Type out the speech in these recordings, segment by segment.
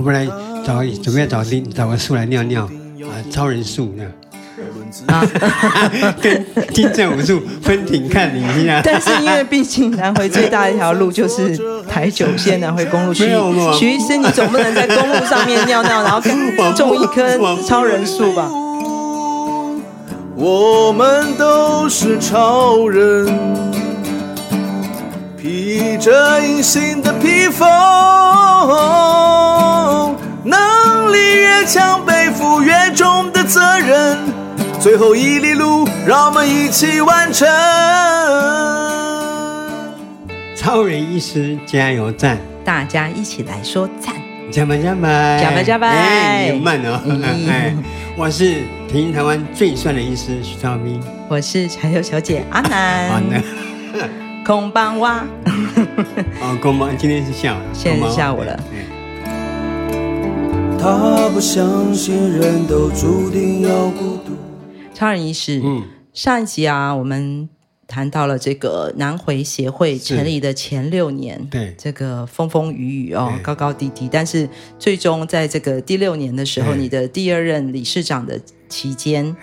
我本来找准备找丁找个树来尿尿啊，超人树这样。啊，跟金正武术分庭抗礼一下。但是因为毕竟南回最大的一条路就是台九线南回公路，徐徐医生，你总不能在公路上面尿尿，然后种一棵超人树吧？我们都是超人，披着隐形的披风，能力越强，背负越重的责任。最后一里路，让我们一起完成。超人医师加油站，大家一起来说赞，加白加白，加白加白。哎，你慢哦。哎，我是平台湾最帅的医师徐超斌，我是柴油小姐阿南。空班哇。啊，空班，今天是下午，现在是下午了。他不相信人都注定要孤独。超人医师，嗯，上一集啊，我们谈到了这个南回协会成立的前六年，对。这个风风雨雨哦，高高低低，但是最终在这个第六年的时候，你的第二任理事长的期间，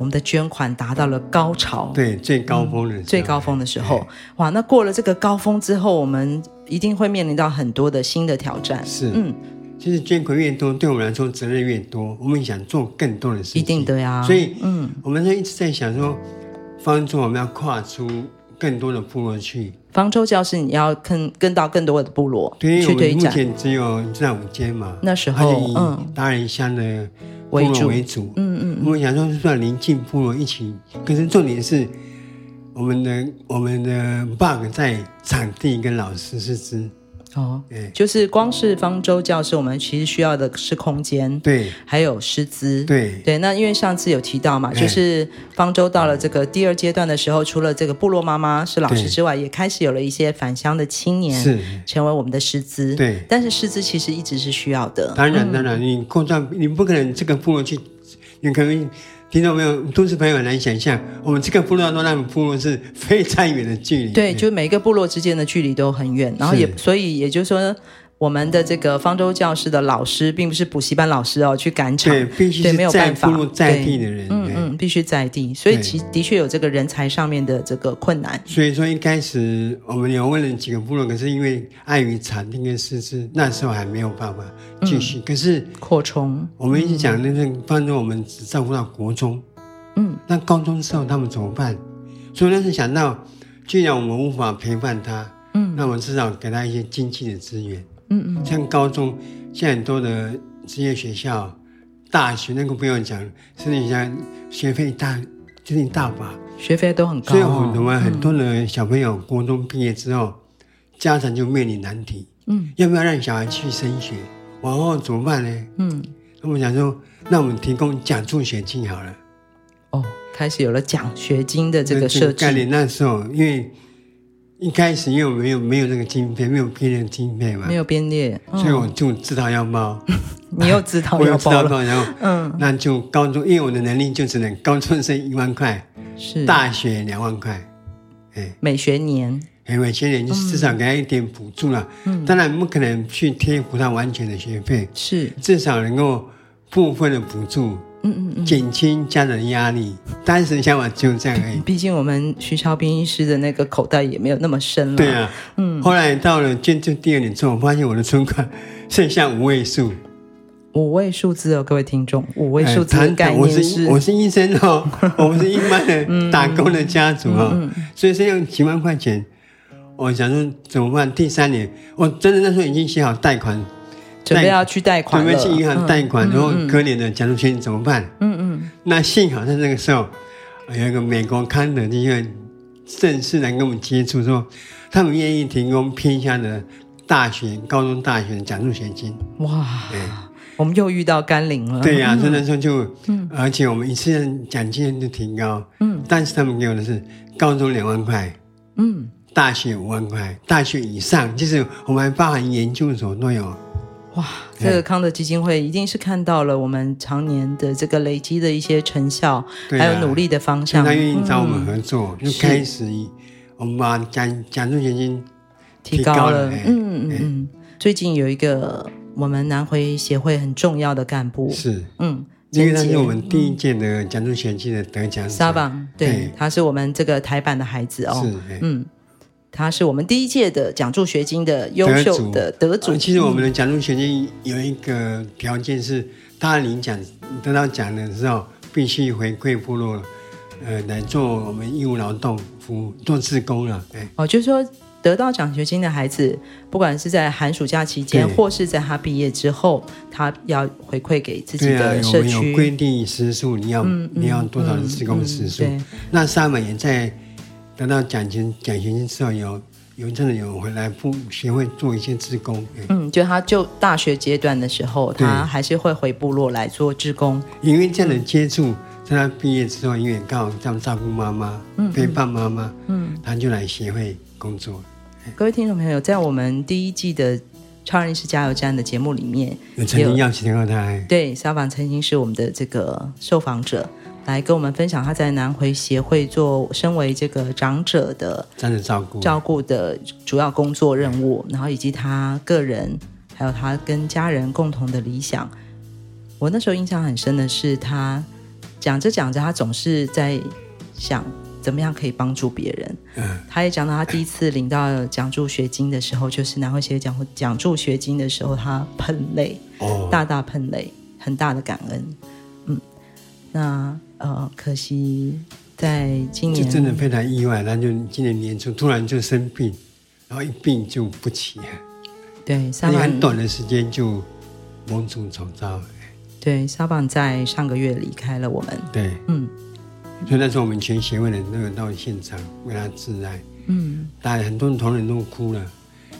我们的捐款达到了高潮，对最高峰的、嗯、最高峰的时候，哇，那过了这个高峰之后，我们一定会面临到很多的新的挑战，是嗯。其实捐款越多，对我们来说责任越多。我们想做更多的事情，一定的呀。所以，嗯，我们就一直在想说，方舟我们要跨出更多的部落去。方舟教室，你要跟跟到更多的部落对去推展。目前只有这五间嘛，那时候嗯达仁乡的部落为主。嗯嗯，我们想说是算邻近部落一起，可是重点是我们的我们的 bug 在场地跟老师师资。哦，就是光是方舟教室，我们其实需要的是空间，对，还有师资，对。对。那因为上次有提到嘛，就是方舟到了这个第二阶段的时候，除了这个部落妈妈是老师之外，也开始有了一些返乡的青年是。成为我们的师资，对。但是师资其实一直是需要的，当然当然，你扩张你不可能这个部落去，你可能。听到没有？都市朋友很难想象，我们这个部落到那个部落是非常远的距离。对，就每个部落之间的距离都很远，然后也所以也就是说。我们的这个方舟教室的老师，并不是补习班老师哦，去赶场，对，必须是没有办法，在地的人，嗯嗯，必须在地，所以其的确有这个人才上面的这个困难。所以说一开始我们有问了几个部落，可是因为碍于场地跟师资，那时候还没有办法继续。嗯、可是扩充，我们一直讲那个方舟，我们只照顾到国中，嗯，那高中时候他们怎么办？所以那时想到，既然我们无法陪伴他，嗯，那我们至少给他一些经济的资源。嗯嗯，像高中，现在很多的职业学校、大学那个不用讲，甚至像学费大，就是一大把，学费都很高，哦。所以我们很多的小朋友高中毕业之后，嗯、家长就面临难题。嗯，要不要让小孩去升学？往后怎么办呢？嗯，那我们想说，那我们提供奖助学金好了。哦，开始有了奖学金的这个设计概念。那时候，因为。一开始因为我没有没有那个经费，没有编列经费嘛，没有编列，所以我就自掏腰包。你又自掏腰包了，然后嗯，那就高中，因为我的能力就只能高中生一万块，是。大学两万块，哎，每学年，哎，每学年就至少给他一点补助了。嗯，当然不可能去贴补他完全的学费，是。至少能够部分的补助。嗯嗯嗯，减轻家人的压力，当时想法就这样而已。毕竟我们徐超斌医师的那个口袋也没有那么深了。对啊，嗯。后来到了捐助第二年之后，我发现我的存款剩下五位数。五位数字哦，各位听众，五位数字的概念是，是、哎、我是我是医生哦，我们是一般的打工的家族哦，嗯嗯、所以剩下几万块钱，我想说怎么办？第三年，我真的那时候已经写好贷款。准备要去贷款，准备去银行贷款，嗯、然后隔年的奖助学金怎么办？嗯嗯。那幸好在那个时候，有一个美国康德医院正式来跟我们接触，说他们愿意提供偏向的大学、高中、大学的奖助学金。哇！对我们又遇到甘霖了。对呀、啊，所以那时候就，嗯、而且我们一次奖金就提高，嗯，但是他们给我的是高中两万块，嗯，大学五万块，大学以上就是我们还包含研究所都有。哇，这个康德基金会一定是看到了我们常年的这个累积的一些成效，啊、还有努力的方向。他愿意找我们合作，嗯、就开始我们把奖奖助学金提高了。嗯嗯嗯。最近有一个我们南回协会很重要的干部。是，嗯，因为他是我们第一届的奖助学金的得奖者。沙榜，对，他是我们这个台版的孩子哦。是，嗯，他是我们第一届的奖助学金的优秀的得主。其实我们的奖助学金有一个条件是，他领奖得到奖的时候，必须回馈部落，呃，来做我们义务劳动服务，做志工了。对，哦，就是说。得到奖学金的孩子，不管是在寒暑假期间，或是在他毕业之后，他要回馈给自己的社区。有规定时数，你要、嗯、你要多少的志工时数？那沙满也在得到奖金奖学金之后，有有真的有回来不学会做一些志工。嗯，就他就大学阶段的时候，他还是会回部落来做志工。因为这样的接触，嗯、在他毕业之后，因为刚好这样照顾妈妈，嗯，陪伴妈妈，嗯，他就来协会工作。各位听众朋友，在我们第一季的《超人医师加油站》的节目里面，有曾经邀请过他。对，沙榜曾经是我们的这个受访者，来跟我们分享他在南回协会做身为这个长者的长者照顾照顾的主要工作任务，然后以及他个人还有他跟家人共同的理想。我那时候印象很深的是，他讲着讲着，他总是在想。怎么样可以帮助别人？嗯，他也讲到他第一次领到奖助学金的时候，就是南回协会奖奖助学金的时候，他喷泪，哦，大大喷泪，很大的感恩。嗯，那呃，可惜在今年就真的非常意外，他就今年年初突然就生病，然后一病就不起。对，很短的时间就蒙主走遭。对，沙榜在上个月离开了我们。对，嗯。所以那时候我们全协会的人都有到现场为他致哀，嗯，当然很多同仁都哭了，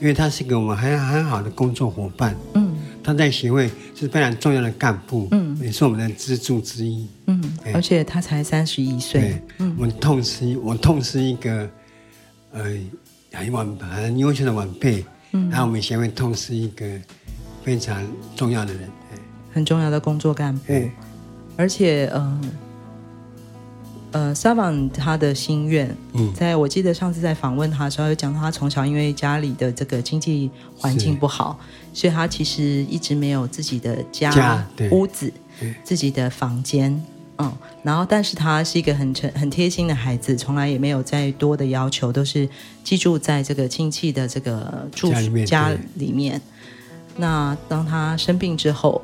因为他是个我们很很好的工作伙伴，嗯，他在协会是非常重要的干部，嗯，也是我们的支柱之一，嗯，而且他才三十一岁，对，嗯，我们痛失我痛失一个，呃，很晚很优秀的晚辈，嗯，然后我们协会痛失一个非常重要的人，很重要的工作干部，而且嗯。呃呃，，Savan 他的心愿，嗯，在我记得上次在访问他的时候，有讲到他从小因为家里的这个经济环境不好，所以他其实一直没有自己的家、家屋子、自己的房间，嗯，然后但是他是一个很诚、很贴心的孩子，从来也没有再多的要求，都是寄住在这个亲戚的这个住家里面。家里面。那当他生病之后，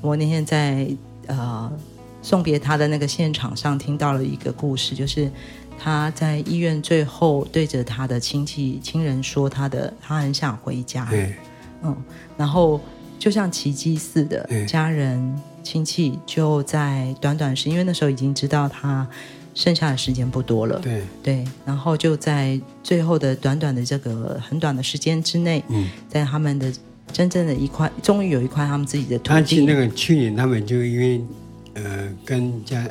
我那天在呃。送别他的那个现场上，听到了一个故事，就是他在医院最后对着他的亲戚亲人说：“他的他很想回家。”对，嗯，然后就像奇迹似的，家人亲戚就在短短时，因为那时候已经知道他剩下的时间不多了，对对，然后就在最后的短短的这个很短的时间之内，嗯，在他们的真正的一块，终于有一块他们自己的土地。他去那个去年他们就因为。呃，跟家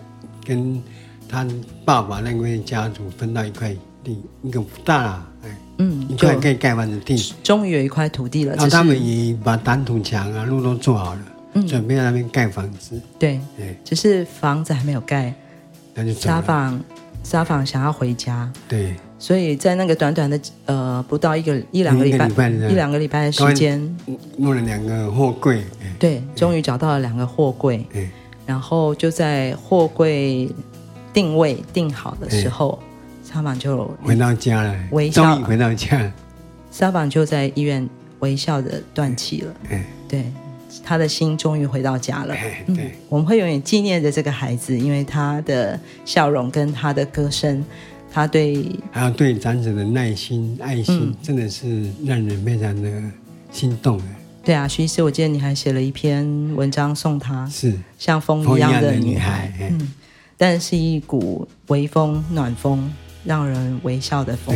跟他爸爸那位家族分到一块地，一个不大，哎，嗯，一块可以盖房子的地，终于有一块土地了。然后他们也把挡土墙啊、路都做好了，嗯，准备在那边盖房子。对，对，只是房子还没有盖。那就沙房，沙房想要回家。对，所以在那个短短的呃不到一个一两个礼拜一两个礼拜的时间，弄了两个货柜。对，终于找到了两个货柜。然后就在货柜定位定好的时候，沙榜就回到家了，微笑终于回到家。沙榜就在医院微笑的断气了。对，他的心终于回到家了。嗯，我们会永远纪念着这个孩子，因为他的笑容跟他的歌声，他对还有对长者的耐心、爱心，真的是让人非常的心动。对啊，徐医师，我记得你还写了一篇文章送他，是。像风一样的女孩，嗯，但是一股微风、暖风，让人微笑的风。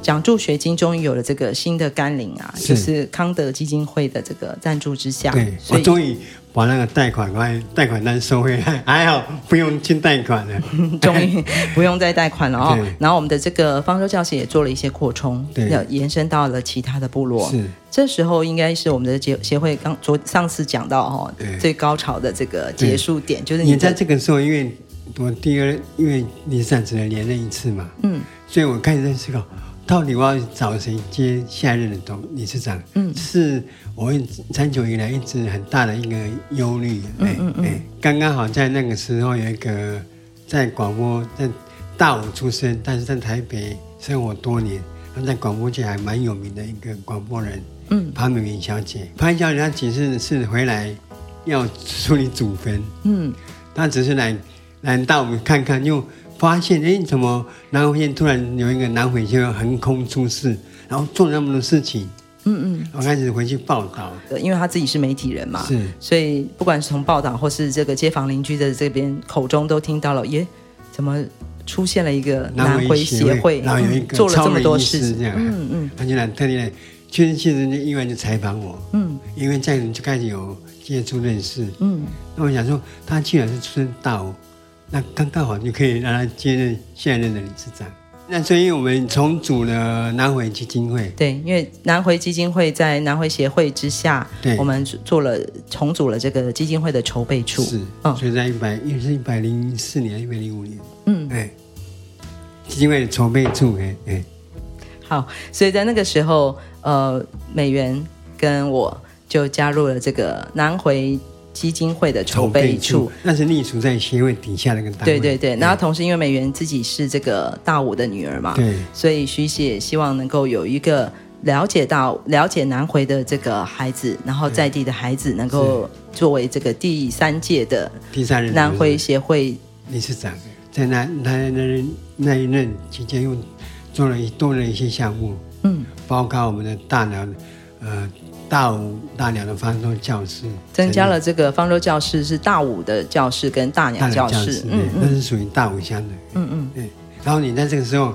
奖助学金终于有了这个新的甘霖啊，是。就是康德基金会的这个赞助之下，对，所以我终于把那个贷款贷贷款单收回来，还好不用去贷款了，终于不用再贷款了哦。然后我们的这个方舟教室也做了一些扩充，要延伸到了其他的部落。是，这时候应该是我们的协协会刚昨上次讲到哈、哦，最高潮的这个结束点，就是你在这个时候，因为我第二因为你上只能连任一次嘛，嗯，所以我开始在思考。到底我要找谁接下任的董理事长？嗯，是我长久以来一直很大的一个忧虑。哎哎，刚刚好在那个时候有一个在广播在大武出生，但是在台北生活多年，他在广播界还蛮有名的一个广播人。嗯，潘美云小姐，潘小姐她其实是回来要处理祖坟。嗯，她只是来来到我们看看又。发现哎，怎么南回突然有一个南回就要横空出世，然后做了那么多事情？嗯嗯，我开始回去报道，因为他自己是媒体人嘛，是，所以不管是从报道或是这个街坊邻居的这边口中都听到了，耶，怎么出现了一个南回协会，然后有一个、嗯、做了这么多事情，这样，嗯嗯，他就来特地来，确实其实就意外就采访我，嗯，因为这样就开始有接触认识，嗯，那我想说，他既然是出生大武。那刚刚好就可以让他接任现任的理事长。那所以我们重组了南回基金会。对，因为南回基金会在南回协会之下，对，我们做了重组了这个基金会的筹备处。是，嗯，所以在一百，也是一百零四年、一百零五年，嗯，哎，基金会的筹备处，哎哎。好，所以在那个时候，呃，美元跟我就加入了这个南回。基金会的筹备处，那是隶属在协会底下的一个单位。对对对，然后同时因为美元自己是这个大武的女儿嘛，对，所以徐姐希望能够有一个了解到了解南回的这个孩子，然后在地的孩子能够作为这个第三届的第三任南回协会。理事长，在那那那那一任期间又做了一多了一些项目，嗯，包括我们的大脑，呃。大五大鸟的方舟教室，增加了这个方舟教室是大五的教室跟大鸟教室，嗯，那是属于大五乡的，嗯嗯，对。然后你在这个时候，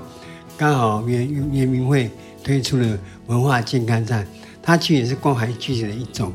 刚好原原民会推出了文化健康站，它其实也是关怀据点的一种。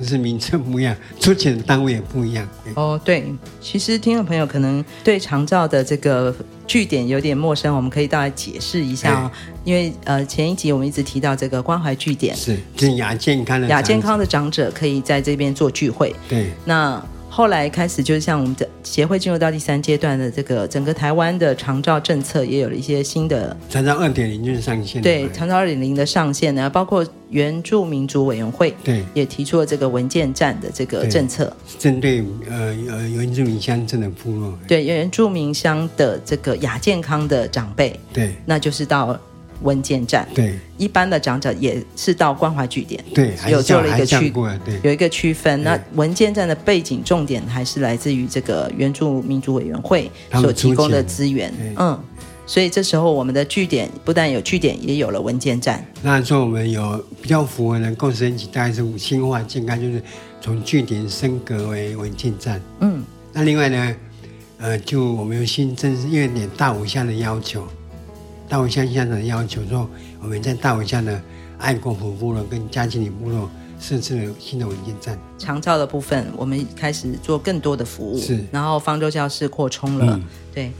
只是名称不一样，出钱的单位也不一样。哦，对，其实听众朋友可能对长照的这个据点有点陌生，我们可以大概解释一下哦。因为呃，前一集我们一直提到这个关怀据点，是，就是亚健康的亚健康的长者可以在这边做聚会。对，那。后来开始，就是像我们的协会进入到第三阶段的这个整个台湾的长照政策，也有了一些新的长照二点零就是上线。对，长照二点零的上线呢，包括原住民族委员会对也提出了这个文件站的这个政策，针对呃呃原住民乡镇的部落，对原住民乡的这个亚健康的长辈，对，那就是到。文件站，对，一般的长者也是到关怀据点，对，有做了一个区，对，有一个区分。那文件站的背景重点还是来自于这个原住民族委员会所提供的资源，嗯，所以这时候我们的据点不但有据点，也有了文件站。那说我们有比较符合人共识一起，大概是五星化健康，就是从据点升格为文件站。嗯，那另外呢，呃，就我们有新增，因为点大五项的要求。大武乡乡长的要求说，我们在大武乡的爱国埔部落跟嘉庆里部落设置了新的文件站。长照的部分，我们开始做更多的服务，是。然后方舟教室扩充了，嗯、对。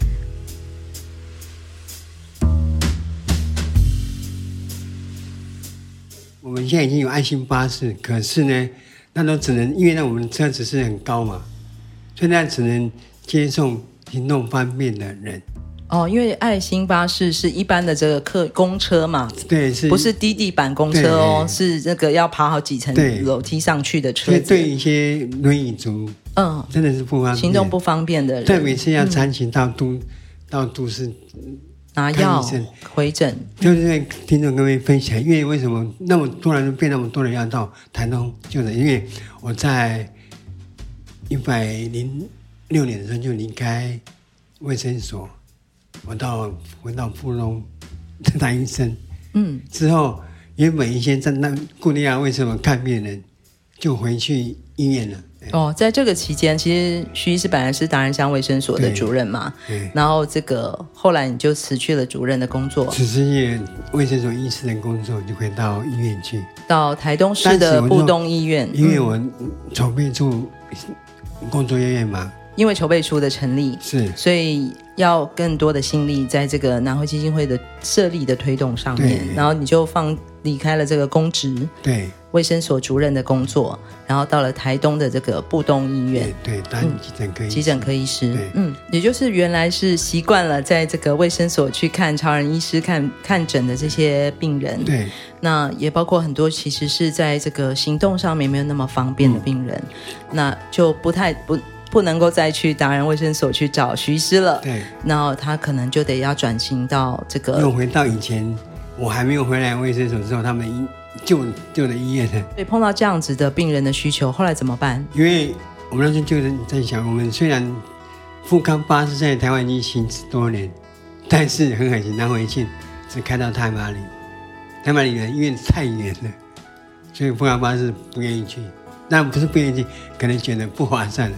我们现在已经有爱心巴士，可是呢，那都只能因为呢我们的车子是很高嘛，所以那只能接送行动方便的人。哦，因为爱心巴士是一般的这个客公车嘛，对，是，不是低地板公车哦？是那个要爬好几层楼梯上去的车子。对，对一些轮椅族，嗯，真的是不方便，行动不方便的人，特别是要长期到都、嗯、到都市拿药回诊。就是在听众各位分享，因为为什么那么突然变那么多人要到台东？就是因为我在一百零六年的时候就离开卫生所。我到我到富隆当医生，嗯，之后原本一些在那固定啊，为什么看病人就回去医院了？哦，在这个期间，其实徐医师本来是达仁乡卫生所的主任嘛，对，然后这个后来你就辞去了主任的工作，辞去卫生所医师的工作，就回到医院去，到台东市的布东医院，因为我筹备处工作人员嘛。因为筹备处的成立，是，所以要更多的心力在这个南汇基金会的设立的推动上面，然后你就放离开了这个公职，对，卫生所主任的工作，然后到了台东的这个布东医院，对，当急诊科医急诊科医师，嗯，也就是原来是习惯了在这个卫生所去看超人医师看看诊的这些病人，对，那也包括很多其实是在这个行动上面没有那么方便的病人，嗯、那就不太不。不能够再去达人卫生所去找徐医师了，对，然后他可能就得要转型到这个，又回到以前我还没有回来卫生所之后，他们医旧旧的医院的。对，碰到这样子的病人的需求，后来怎么办？因为我们那时候就是在想，我们虽然富康巴士在台湾已经行之多年，但是很可惜南回线只开到太麻里，太麻里的医院太远了，所以富康巴士不愿意去。那不是不愿意去，可能觉得不划算了。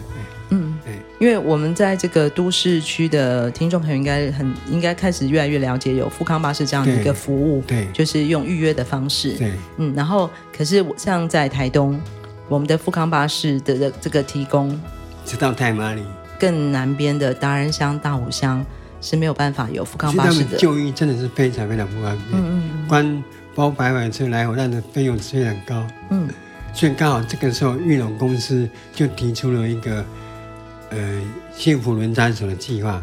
嗯，对，因为我们在这个都市区的听众朋友应该很应该开始越来越了解有富康巴士这样的一个服务，对，就是用预约的方式，对，嗯，然后可是像在台东，我们的富康巴士的这个提供，直到太麻里，更南边的达仁乡、大武乡是没有办法有富康巴士的，就医真的是非常非常不方便，嗯嗯，嗯，光包百百车来回，那的费用虽然高，嗯，所以刚好这个时候玉龙公司就提出了一个。呃，幸福轮转所的计划？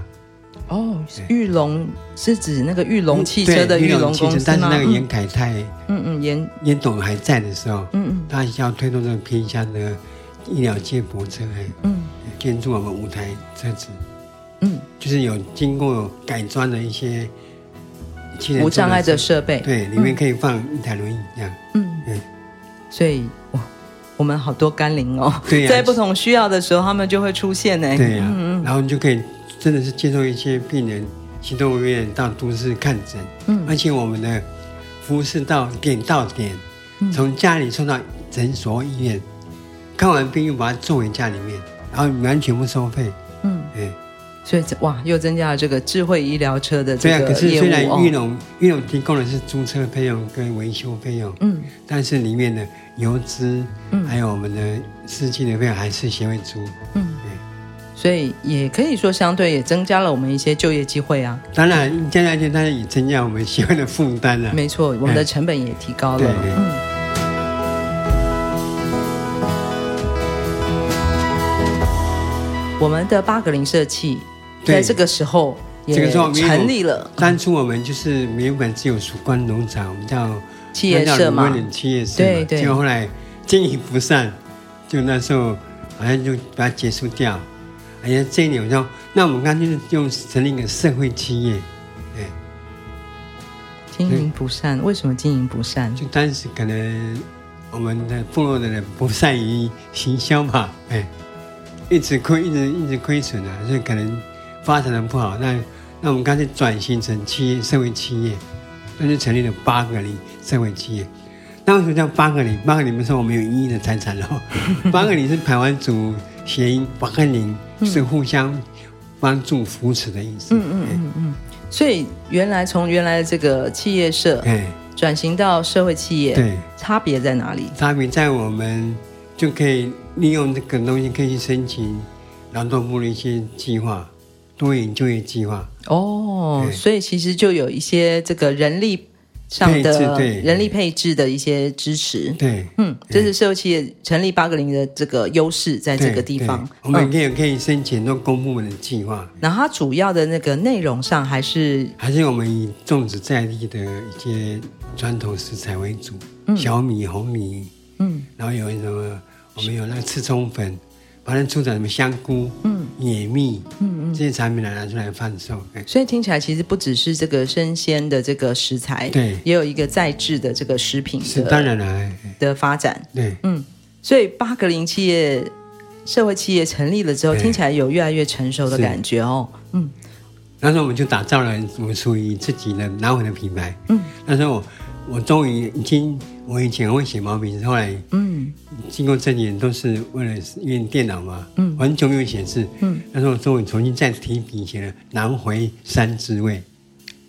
哦，玉龙是指那个玉龙汽车的玉龙公司，但是那个严凯泰，嗯嗯，严。严董还在的时候，嗯嗯，他要推动这个偏乡的医疗接驳车，嗯，建筑我们五台车子，嗯，就是有经过改装的一些无障碍的设备，对，里面可以放一台轮椅这样，嗯。嗯，所以哇。我们好多甘霖哦，对在不同需要的时候，他们就会出现呢。对呀、啊，嗯嗯，然后你就可以真的是接受一些病人去动物医院到都市看诊，嗯，而且我们的服务是到点到点，嗯、从家里送到诊所医院，看完病又把它送回家里面，然后完全不收费。所以哇，又增加了这个智慧医疗车的这个业务。对啊，可是虽然玉龙玉龙提供的是租车费用跟维修费用，嗯，但是里面的油资，嗯，还有我们的司机的费用还是协会租，嗯，对。所以也可以说，相对也增加了我们一些就业机会啊。当然，现在就当然也增加我们协会的负担了。没错，我们的成本也提高了。对对。嗯。我们的八格林社企。在这个时候也成立了。当初我们就是原本只有曙光农场，我们叫企业社嘛，企业社。对对。结果后来经营不善，就那时候好像就把它结束掉。哎呀，这一点我说，那我们干脆就成立一个社会企业。哎。经营不善，为什么经营不善？就当时可能我们的部落的人不善于行销嘛，哎，一直亏，一直一直亏损啊，所以可能。发展的不好，那那我们干脆转型成企业社会企业，那就成立了八个零社会企业。那为什么叫八个零？八个零不是说我们有一亿的财产喽，八个零是台湾族谐音，八个零是互相帮助扶持的意思。嗯嗯嗯嗯。所以原来从原来的这个企业社，转型到社会企业，对，差别在哪里？差别在我们就可以利用这个东西，可以去申请劳动部的一些计划。多元就业计划。哦，所以其实就有一些这个人力上的人力配置的一些支持。对，嗯，这是社会企业成立八个零的这个优势，在这个地方，我们可以可以申请到公部门的计划。然后它主要的那个内容上，还是还是我们以种植在地的一些传统食材为主，小米、红米，嗯，然后有什么，我们有那个刺葱粉。反正出产什么香菇、嗯，野蜜，嗯嗯，这些产品来拿出来贩售。所以听起来其实不只是这个生鲜的这个食材，对，也有一个在制的这个食品是当然了的发展。对，嗯，所以八格林企业社会企业成立了之后，听起来有越来越成熟的感觉哦。嗯，那时候我们就打造了我们属于自己的南回的品牌。嗯，那时候我我终于已经。我以前会写毛笔，后来嗯，经过这几年都是为了用电脑嘛，嗯，很久没有写字，嗯，那时候终于重新再提笔写了《南回山之味》，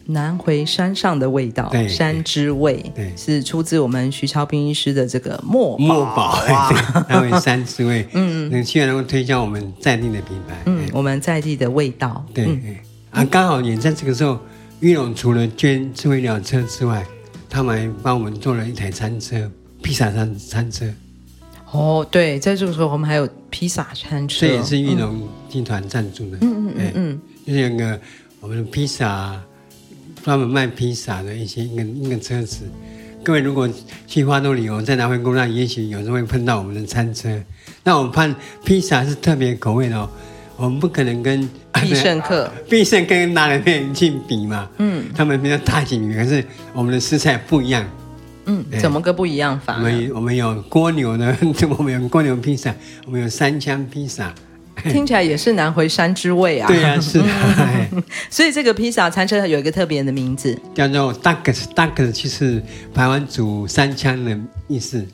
南回山上的味道，对，山之味，对，是出自我们徐超斌医师的这个墨墨宝，南回山之味，嗯 嗯，希望能够推销我们在地的品牌，嗯，我们在地的味道，对，啊，刚好也在这个时候，玉龙除了捐智慧医疗车之外，他们还帮我们做了一台餐车，披萨餐餐车。哦，对，在这个时候我们还有披萨餐车，这也是玉龙集团赞助的。嗯嗯嗯嗯，就是那个我们的披萨，专门卖披萨的一些一个一个车子。各位如果去花都旅游，在南回公路上，也许有时候会碰到我们的餐车。那我们看披萨是特别口味的哦，我们不可能跟必胜客、必胜客跟拿来面去比嘛。嗯，他们比较大型，可是我们的食材不一样。嗯，怎么个不一样法？我们我们有蜗牛的，我们有蜗牛披萨，我们有三枪披萨，听起来也是南回山之味啊。对啊，是的。所以这个披萨餐车有一个特别的名字，叫做 Ducks，Ducks 就是台湾煮三枪的意思，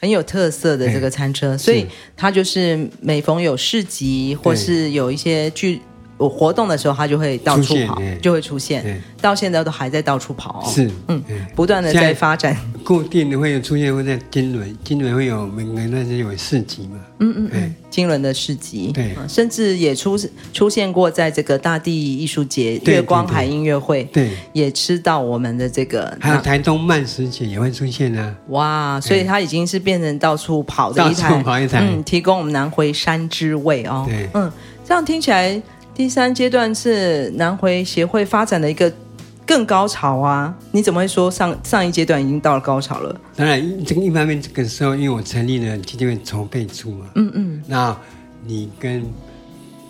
很有特色的这个餐车。所以它就是每逢有市集或是有一些聚。我活动的时候，它就会到处跑，就会出现。到现在都还在到处跑。是，嗯，不断的在发展。固定的会有出现，会在金轮，金轮会有每个那些有市集嘛。嗯嗯嗯，金轮的市集，对，甚至也出出现过在这个大地艺术节、月光海音乐会，对，也吃到我们的这个。还有台东慢食节也会出现啊。哇，所以它已经是变成到处跑的一台，到处跑一台，嗯，提供我们南回山之味哦。对，嗯，这样听起来。第三阶段是南回协会发展的一个更高潮啊！你怎么会说上上一阶段已经到了高潮了？当然，这个一方面，这个时候因为我成立了基金会筹备处嘛，嗯嗯，那你跟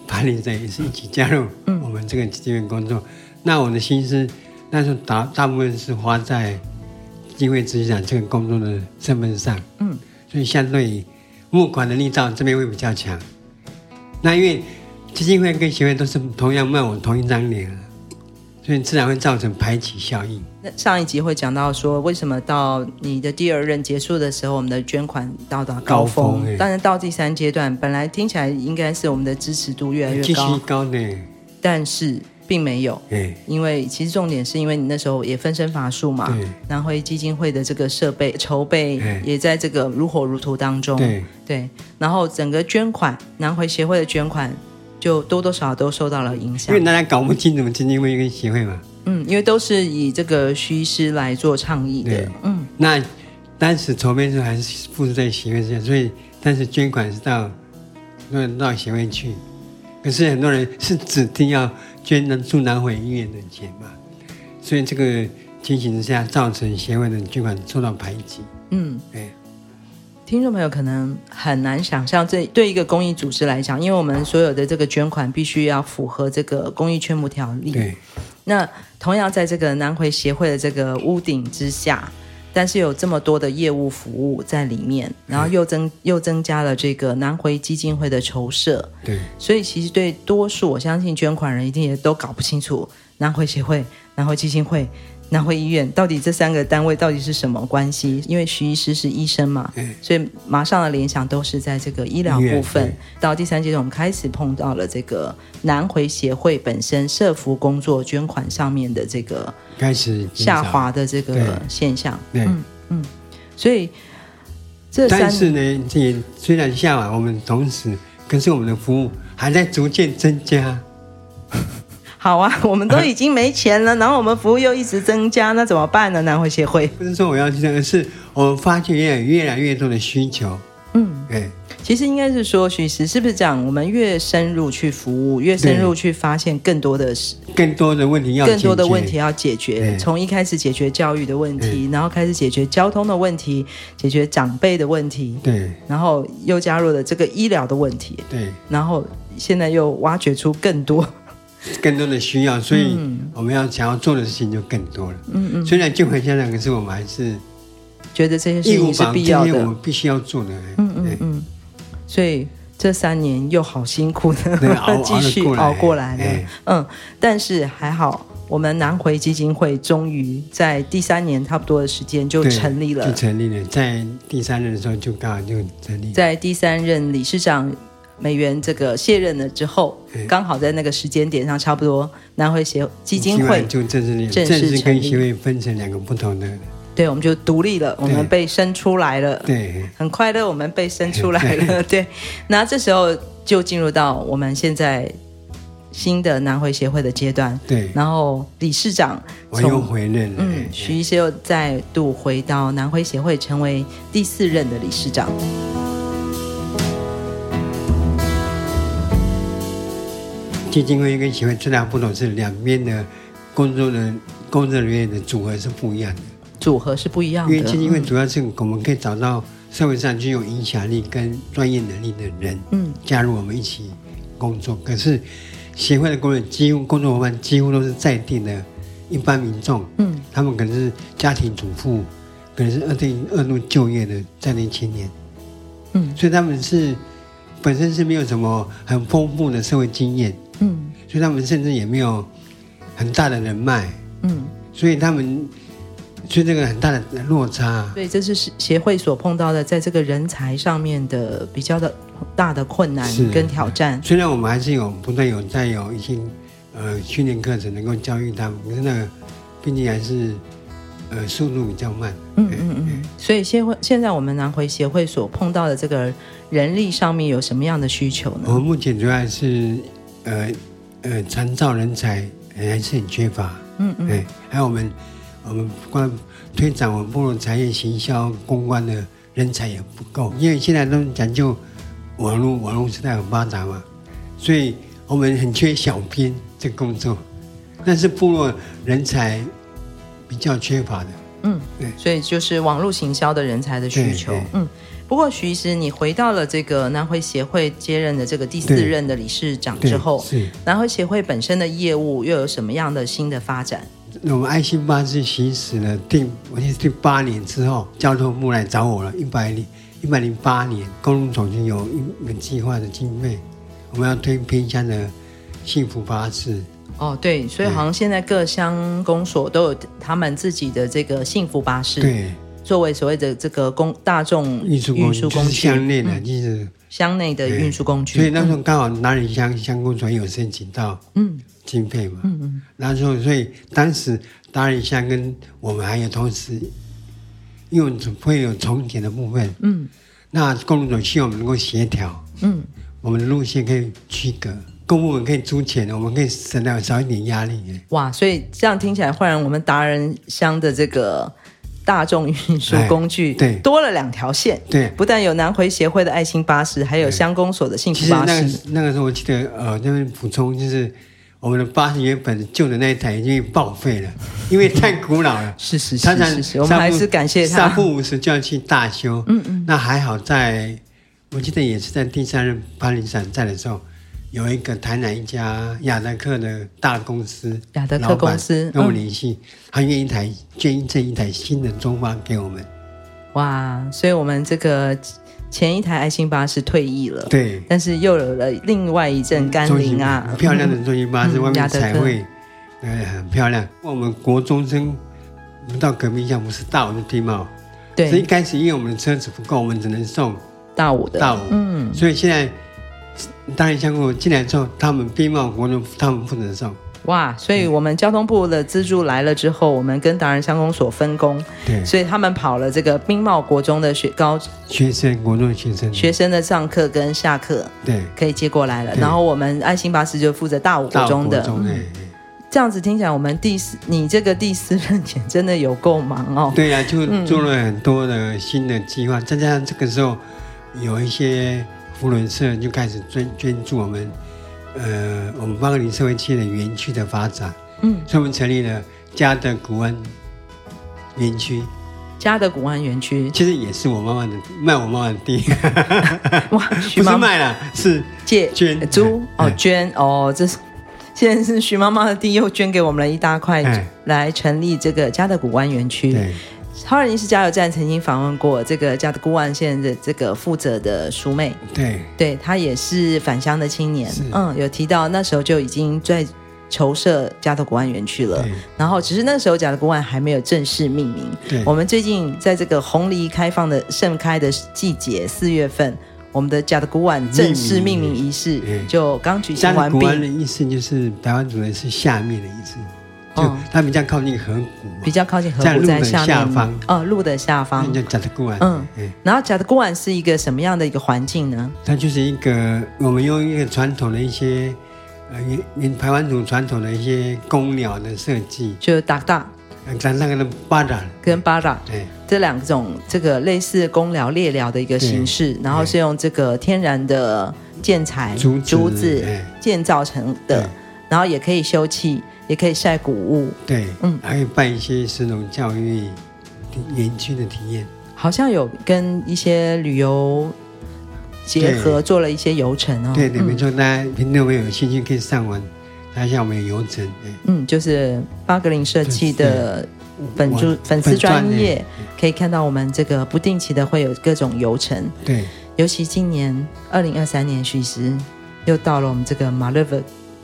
潘理在也是一起加入我们这个基金会工作，嗯、那我的心思那时候大大部分是花在基金会执行长这个工作的身份上，嗯，所以相对募款的力道这边会比较强。那因为。基金会跟协会都是同样卖我同一张脸，所以自然会造成排挤效应。那上一集会讲到说，为什么到你的第二任结束的时候，我们的捐款到达高峰，但是到第三阶段，本来听起来应该是我们的支持度越来越高，高呢，但是并没有。因为其实重点是因为你那时候也分身乏术嘛，南回基金会的这个设备筹备也在这个如火如荼当中，对。对，然后整个捐款，南回协会的捐款。就多多少少都受到了影响，因为大家搞不清楚基金会跟协会嘛。嗯，因为都是以这个徐医师来做倡议的。嗯，那当时筹备的时候还是附属在协会之下，所以但是捐款是到到到协会去，可是很多人是指定要捐的住南回医院的钱嘛，所以这个情形之下造成协会的捐款受到排挤。嗯，对。听众朋友可能很难想象，这对一个公益组织来讲，因为我们所有的这个捐款必须要符合这个公益劝募条例。对。那同样在这个南回协会的这个屋顶之下，但是有这么多的业务服务在里面，然后又增又增加了这个南回基金会的筹设。对。所以其实对多数我相信捐款人一定也都搞不清楚南回协会、南回基金会。南回医院到底这三个单位到底是什么关系？因为徐医师是医生嘛，所以马上的联想都是在这个医疗部分。到第三阶段，我们开始碰到了这个南回协会本身社福工作捐款上面的这个开始下滑的这个现象。嗯嗯，所以这三但是呢，这虽然下滑，我们同时可是我们的服务还在逐渐增加。好啊，我们都已经没钱了，然后我们服务又一直增加，那怎么办呢？南回协会不是说我要去这个，是我们发觉越来越来越多的需求。嗯，对。其实应该是说，徐师是不是这样？我们越深入去服务，越深入去发现更多的事，更多的问题要更多的问题要解决。从一开始解决教育的问题，然后开始解决交通的问题，解决长辈的问题，对。然后又加入了这个医疗的问题，对。然后现在又挖掘出更多。更多的需要，所以我们要想要做的事情就更多了。嗯嗯。虽然就很像两个，可是我们还是觉得这些事情是必要的，我们必须要做的。嗯嗯嗯。所以这三年又好辛苦的，继续熬过来了。嗯，但是还好，我们南回基金会终于在第三年差不多的时间就成立了，就成立了。在第三任的时候就刚好就成立，在第三任理事长。美元这个卸任了之后，刚好在那个时间点上，差不多南回协基金会就正式正式跟协会分成两个不同的。对，我们就独立了，我们被生出来了。对，很快乐，我们被生出来了。对，那这时候就进入到我们现在新的南回协会的阶段。对，然后理事长我又回任了。嗯，许医师又再度回到南回协会，成为第四任的理事长。基金会跟协会最大不同是两边的工作人工作人员的组合是不一样的，组合是不一样的。因为基金会主要是我们可以找到社会上具有影响力跟专业能力的人，嗯，加入我们一起工作。可是协会的工人几乎工作伙伴几乎都是在地的一般民众，嗯，他们可能是家庭主妇，可能是二定二度就业的在地青年，嗯，所以他们是本身是没有什么很丰富的社会经验。嗯，所以他们甚至也没有很大的人脉，嗯，所以他们，所以这个很大的落差，对，这是协会所碰到的，在这个人才上面的比较的大的困难跟挑战。虽然我们还是有不断有在有一些呃训练课程能够教育他们，可是那个毕竟还是呃速度比较慢。嗯嗯嗯。所以协会现在我们南回协会所碰到的这个人力上面有什么样的需求呢？我们目前主要是。呃呃，长照人才还是很缺乏，嗯嗯，哎，还有我们我们关推展我们部落产业行销公关的人才也不够，因为现在都讲究网络网络时代很发达嘛，所以我们很缺小编这个工作，但是部落人才比较缺乏的，嗯，对，所以就是网络行销的人才的需求，嗯。不过，徐医师，你回到了这个南回协会接任的这个第四任的理事长之后，南回协会本身的业务又有什么样的新的发展？我们爱心巴士行驶了第，我记是第八年之后，交通部来找我了，一百零一百零八年，公路总局有一个计划的经费，我们要推偏乡的幸福巴士。哦，对，所以好像现在各乡公所都有他们自己的这个幸福巴士。对。作为所谓的这个公大众运输工具，乡内的就是乡内的运输工具。所以那时候刚好哪里乡乡公所有申请到嗯。经费嘛，嗯嗯，那时候所以当时达里乡跟我们还有同时，因为会有重叠的部分，嗯，那公路总希望我们能够协调，嗯，我们的路线可以区隔，公部门可以出钱，我们可以省掉少一点压力。哇，所以这样听起来，忽然我们达人乡的这个。大众运输工具对多了两条线，对，不但有南回协会的爱心巴士，还有乡公所的幸福巴士。其实那个那个时候，我记得呃，那边补充就是，我们的巴士原本旧的那一台已经报废了，因为太古老了。是是是是是，我们还是感谢他。三不五时就要去大修，嗯嗯，那还好在，我记得也是在第三任巴士长在的时候。有一个台南一家亚德克的大公司，亚德克公司跟我联系，他愿意台捐赠一台新的中巴给我们。哇！所以我们这个前一台爱心巴士退役了，对，但是又有了另外一阵甘霖啊，很漂亮的中型巴士，外面彩绘，呃，很漂亮。我们国中生不到隔壁乡，不是大武的地貌，对，所以一开始因为我们的车子不够，我们只能送大五的大五，嗯，所以现在。大理乡公进来之后，他们兵贸国中他们负责送哇，所以我们交通部的资助来了之后，我们跟达人乡公所分工，对，所以他们跑了这个兵贸国中的学高学生，国中的学生。学生的上课跟下课，对，可以接过来了。然后我们爱心巴士就负责大五国中的，中嗯、这样子听起来，我们第四你这个第四任也真的有够忙哦。对呀、啊，就做了很多的新的计划，再加上这个时候有一些。扶轮社就开始捐捐助我们，呃，我们八里社会企业的园区的发展，嗯，所以我们成立了嘉德古湾园区。嘉德古湾园区。其实也是我妈妈的卖我妈妈的地，哇，徐妈妈。不是卖了，是借捐租哦，捐哦，这是现在是徐妈妈的地，又捐给我们了一大块，来成立这个嘉德古湾园区。对。超人医师加油站曾经访问过这个加德古湾县的这个负责的淑妹，对，对她也是返乡的青年，嗯，有提到那时候就已经在筹设加德古湾园区了，然后只是那时候加德古湾还没有正式命名。对，我们最近在这个红梨开放的盛开的季节，四月份，我们的加德古湾正式命名仪式就刚举行完毕。加德古湾的意思就是台湾主人是下面的意思。就它比较靠近河谷，比较靠近河谷，在下方。哦，路的下方。叫贾德古安，嗯，然后贾德古安是一个什么样的一个环境呢？它就是一个我们用一个传统的一些呃，沿排湾族传统的一些公鸟的设计，就达达，跟那个巴达，跟巴达，对，这两种这个类似公鸟猎鸟的一个形式，然后是用这个天然的建材竹子，竹子建造成的，然后也可以休憩，也可以晒谷物，对，嗯，还可以办一些这种教育园区的体验，好像有跟一些旅游。结合做了一些游程哦，对对，没错，大家平常没有兴趣可以上网，看一下我们的游程。嗯，就是巴格林设计的粉专粉丝专业，可以看到我们这个不定期的会有各种游程。对，尤其今年二零二三年，许时又到了我们这个马勒沃。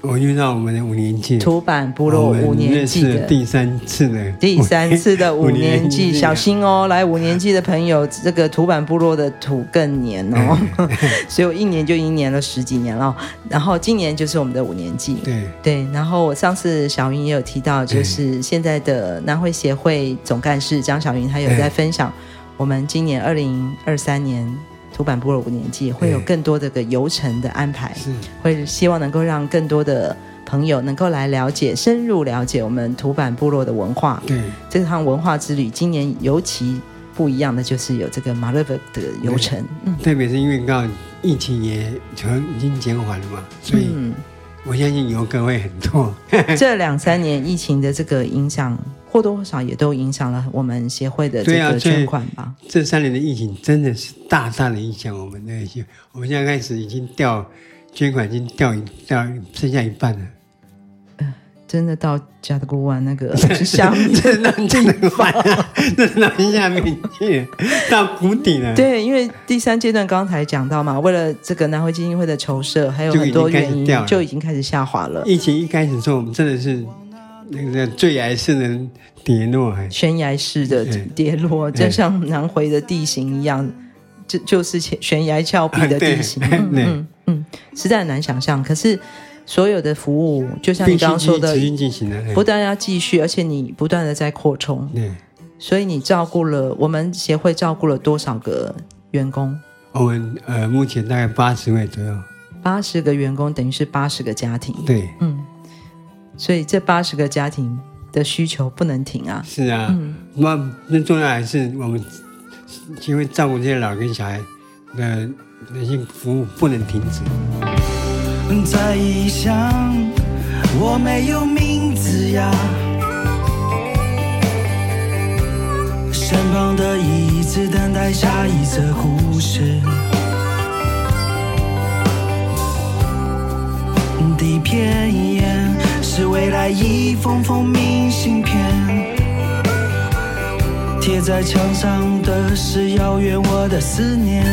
我遇到我们的五年级，土版部落五年级的第三次的 第三次的五年级，小心哦！来五年级的朋友，这个土版部落的土更黏哦，所以我一年就一年了十几年了。然后今年就是我们的五年级，对对。然后我上次小云也有提到，就是现在的南回协会总干事张小云，他有在分享我们今年二零二三年。土坂部落五年祭会有更多的个游程的安排，是会希望能够让更多的朋友能够来了解、深入了解我们土坂部落的文化。对，这趟文化之旅今年尤其不一样的就是有这个马勒沃的游程，嗯，特别是因为刚好疫情也全已经减缓了嘛，所以我相信游客会很多。这两三年疫情的这个影响。或多或少也都影响了我们协会的这个捐款吧。这三年的疫情真的是大大的影响我们的，我们现在开始已经掉捐款，已经掉一掉剩下一半了。呃，真的到加德古湾那个 下面，真的 真的快啊，真的到下面去到谷底了。对，因为第三阶段刚才讲到嘛，为了这个南回基金会的筹设，还有很多原因，就已经开始下滑了。疫情一开始的时候，我们真的是。那个最崖式的跌落，悬崖式的跌落，就像南回的地形一样，就就是悬崖峭壁的地形，嗯嗯嗯，实在很难想象。可是所有的服务，就像你刚刚说的，不但要继续，而且你不断的在扩充，对，所以你照顾了我们协会照顾了多少个员工？我们呃，目前大概八十位左右，八十个员工等于是八十个家庭，对，嗯。所以这八十个家庭的需求不能停啊！是啊，那、嗯、那重要还是我们因为照顾这些老跟小孩的那些服务不能停止。在异乡，我没有名字呀，身旁的椅子等待下一则故事。底片来一封封明信片，贴在墙上的是遥远我的思念。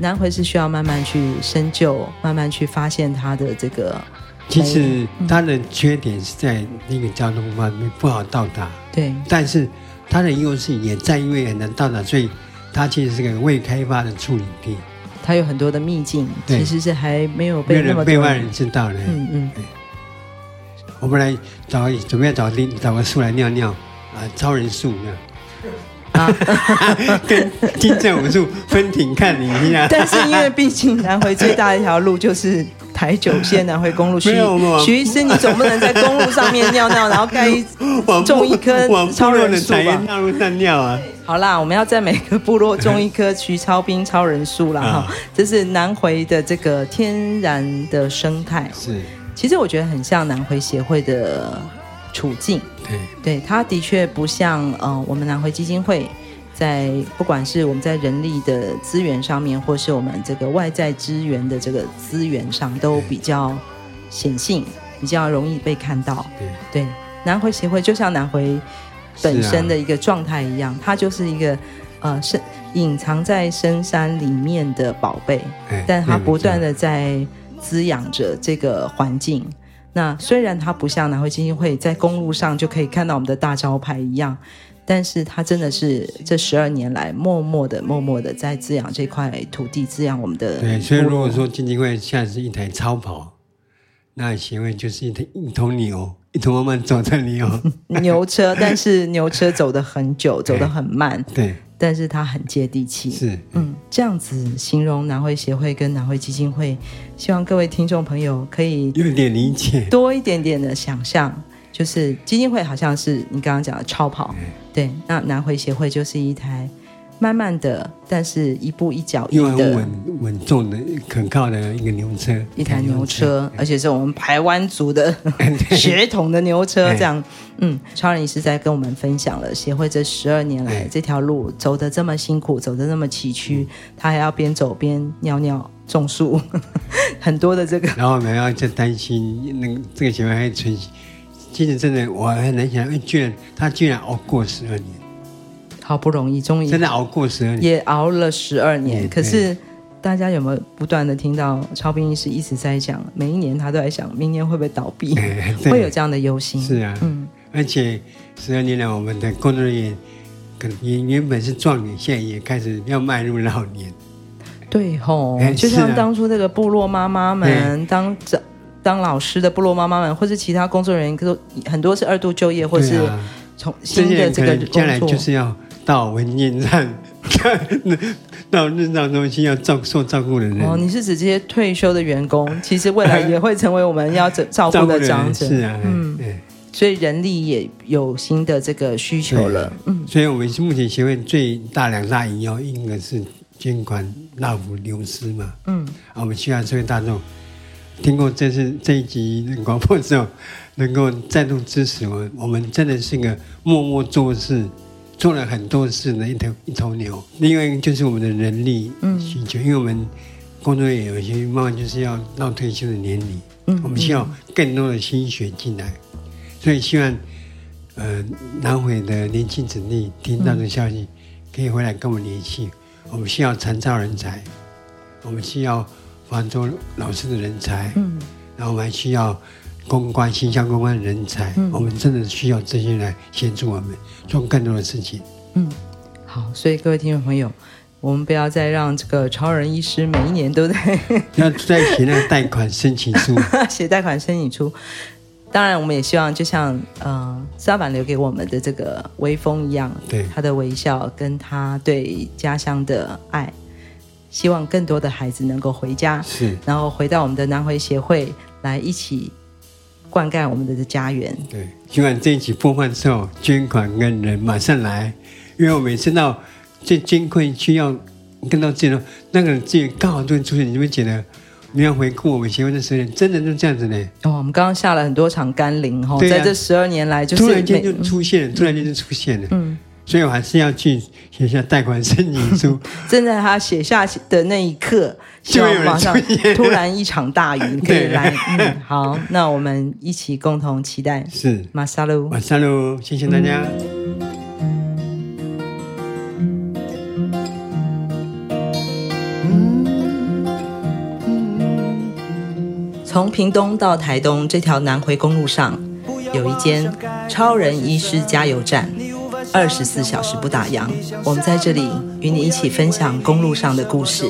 南回是需要慢慢去深究，慢慢去发现它的这个。其实它的缺点是在那个交通方面不好到达。对，但是它的优势也在因为很难到达，所以它其实是个未开发的处理地。它有很多的秘境，其实是还没有被那么被外人知道的。嗯嗯。我们来找准备找地找个树来尿尿啊，超人树那样。啊，跟金正武树分庭抗礼一样。但是因为毕竟南回最大的一条路就是台九线南回公路，徐徐医师，你总不能在公路上面尿尿，然后盖一 种一棵超人树吧？马路上尿啊。好啦，我们要在每个部落种一棵徐超兵超人树啦。哈，这是南回的这个天然的生态。是，其实我觉得很像南回协会的处境。对，对，它的确不像呃，我们南回基金会在不管是我们在人力的资源上面，或是我们这个外在资源的这个资源上，都比较显性，比较容易被看到。对，对，南回协会就像南回。本身的一个状态一样，啊、它就是一个呃深隐藏在深山里面的宝贝，欸、但它不断的在滋养着这个环境。那虽然它不像南汇基金会在公路上就可以看到我们的大招牌一样，但是它真的是这十二年来默默的、默默的在滋养这块土地，滋养我们的。对，所以如果说基金会现在是一台超跑，那协会就是一头一头牛。一头慢慢走在里哦，牛车，但是牛车走得很久，走得很慢。对，但是它很接地气。是，嗯，这样子形容南汇协会跟南汇基金会，希望各位听众朋友可以有点理解，多一点点的想象，就是基金会好像是你刚刚讲的超跑，对，那南汇协会就是一台。慢慢的，但是一步一脚印的，稳稳重的、可靠的一个牛车，一台牛车，而且是我们台湾族的 血统的牛车，这样。嗯，超人也是在跟我们分享了协会这十二年来这条路走得这么辛苦，走得那么崎岖，他还要边走边尿尿种树，很多的这个。然后我们要再担心那个这个协会还存，其实真的我很难想，居然他居然熬过十二年。好不容易，终于真的熬过十二年，也熬了十二年。可是大家有没有不断的听到超斌医师一直在讲，每一年他都在想，明年会不会倒闭，会有这样的忧心。是啊，嗯，而且十二年来，我们的工作人员可能原原本是壮年，现在也开始要迈入老年。对吼，就像当初那个部落妈妈们，当当老师的部落妈妈们，或是其他工作人员，都很多是二度就业，或是从新的这个将来就是要。到文件站，到日照中心要照受照顾的人哦，你是指这些退休的员工，其实未来也会成为我们要照照顾的长者。是啊，嗯，对，所以人力也有新的这个需求了。嗯，所以我们目前协会最大两大隐忧，应该是捐款纳福流失嘛。嗯，啊，我们希望社会大众听过这次这一集广播之后，能够再度支持我们。我们真的是一个默默做事。做了很多事的一头一头牛，另外一个就是我们的人力需求，嗯、因为我们工作也有一些慢慢就是要到退休的年龄，嗯，我们需要更多的心血进来，所以希望呃南回的年轻子弟听到的消息，可以回来跟我们联系。我们需要长照人才，我们需要华州老师的人才，嗯，然后我们还需要。公关、形象公关的人才，嗯、我们真的需要这些来协助我们做更多的事情。嗯，好，所以各位听众朋友，我们不要再让这个超人医师每一年都在 要再写那个贷款申请书，写贷款申请书。当然，我们也希望就像呃，沙板留给我们的这个微风一样，对他的微笑跟他对家乡的爱，希望更多的孩子能够回家，是，然后回到我们的南回协会来一起。灌溉我们的家园。对，今晚这一期播放之后，捐款跟人马上来，因为我每次到这捐款需要跟到这种那个人自己刚好就会出现，你会觉得你要回顾我们结婚的十年，真的就这样子呢？哦，我们刚刚下了很多场甘霖哈，啊、在这十二年来，就是突然间就出现突然间就出现了。嗯。所以我还是要去写下贷款申请书。正在他写下的那一刻，就马上突然一场大雨可以来。嗯，好，那我们一起共同期待。是，马萨鲁，马萨鲁，谢谢大家。从屏东到台东这条南回公路上，有一间超人医师加油站。二十四小时不打烊，我们在这里与你一起分享公路上的故事。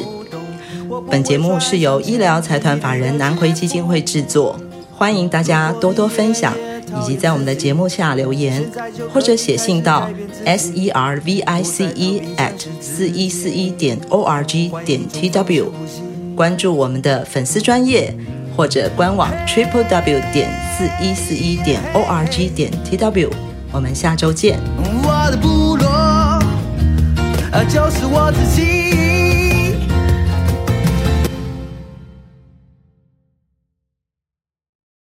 本节目是由医疗财团法人南回基金会制作，欢迎大家多多分享，以及在我们的节目下留言，或者写信到 s e r v i c e at 四一四一点 o r g 点 t w，关注我们的粉丝专业或者官网 triple w 点四一四一点 o r g 点 t w。我们下周见。的部落，就是我自己。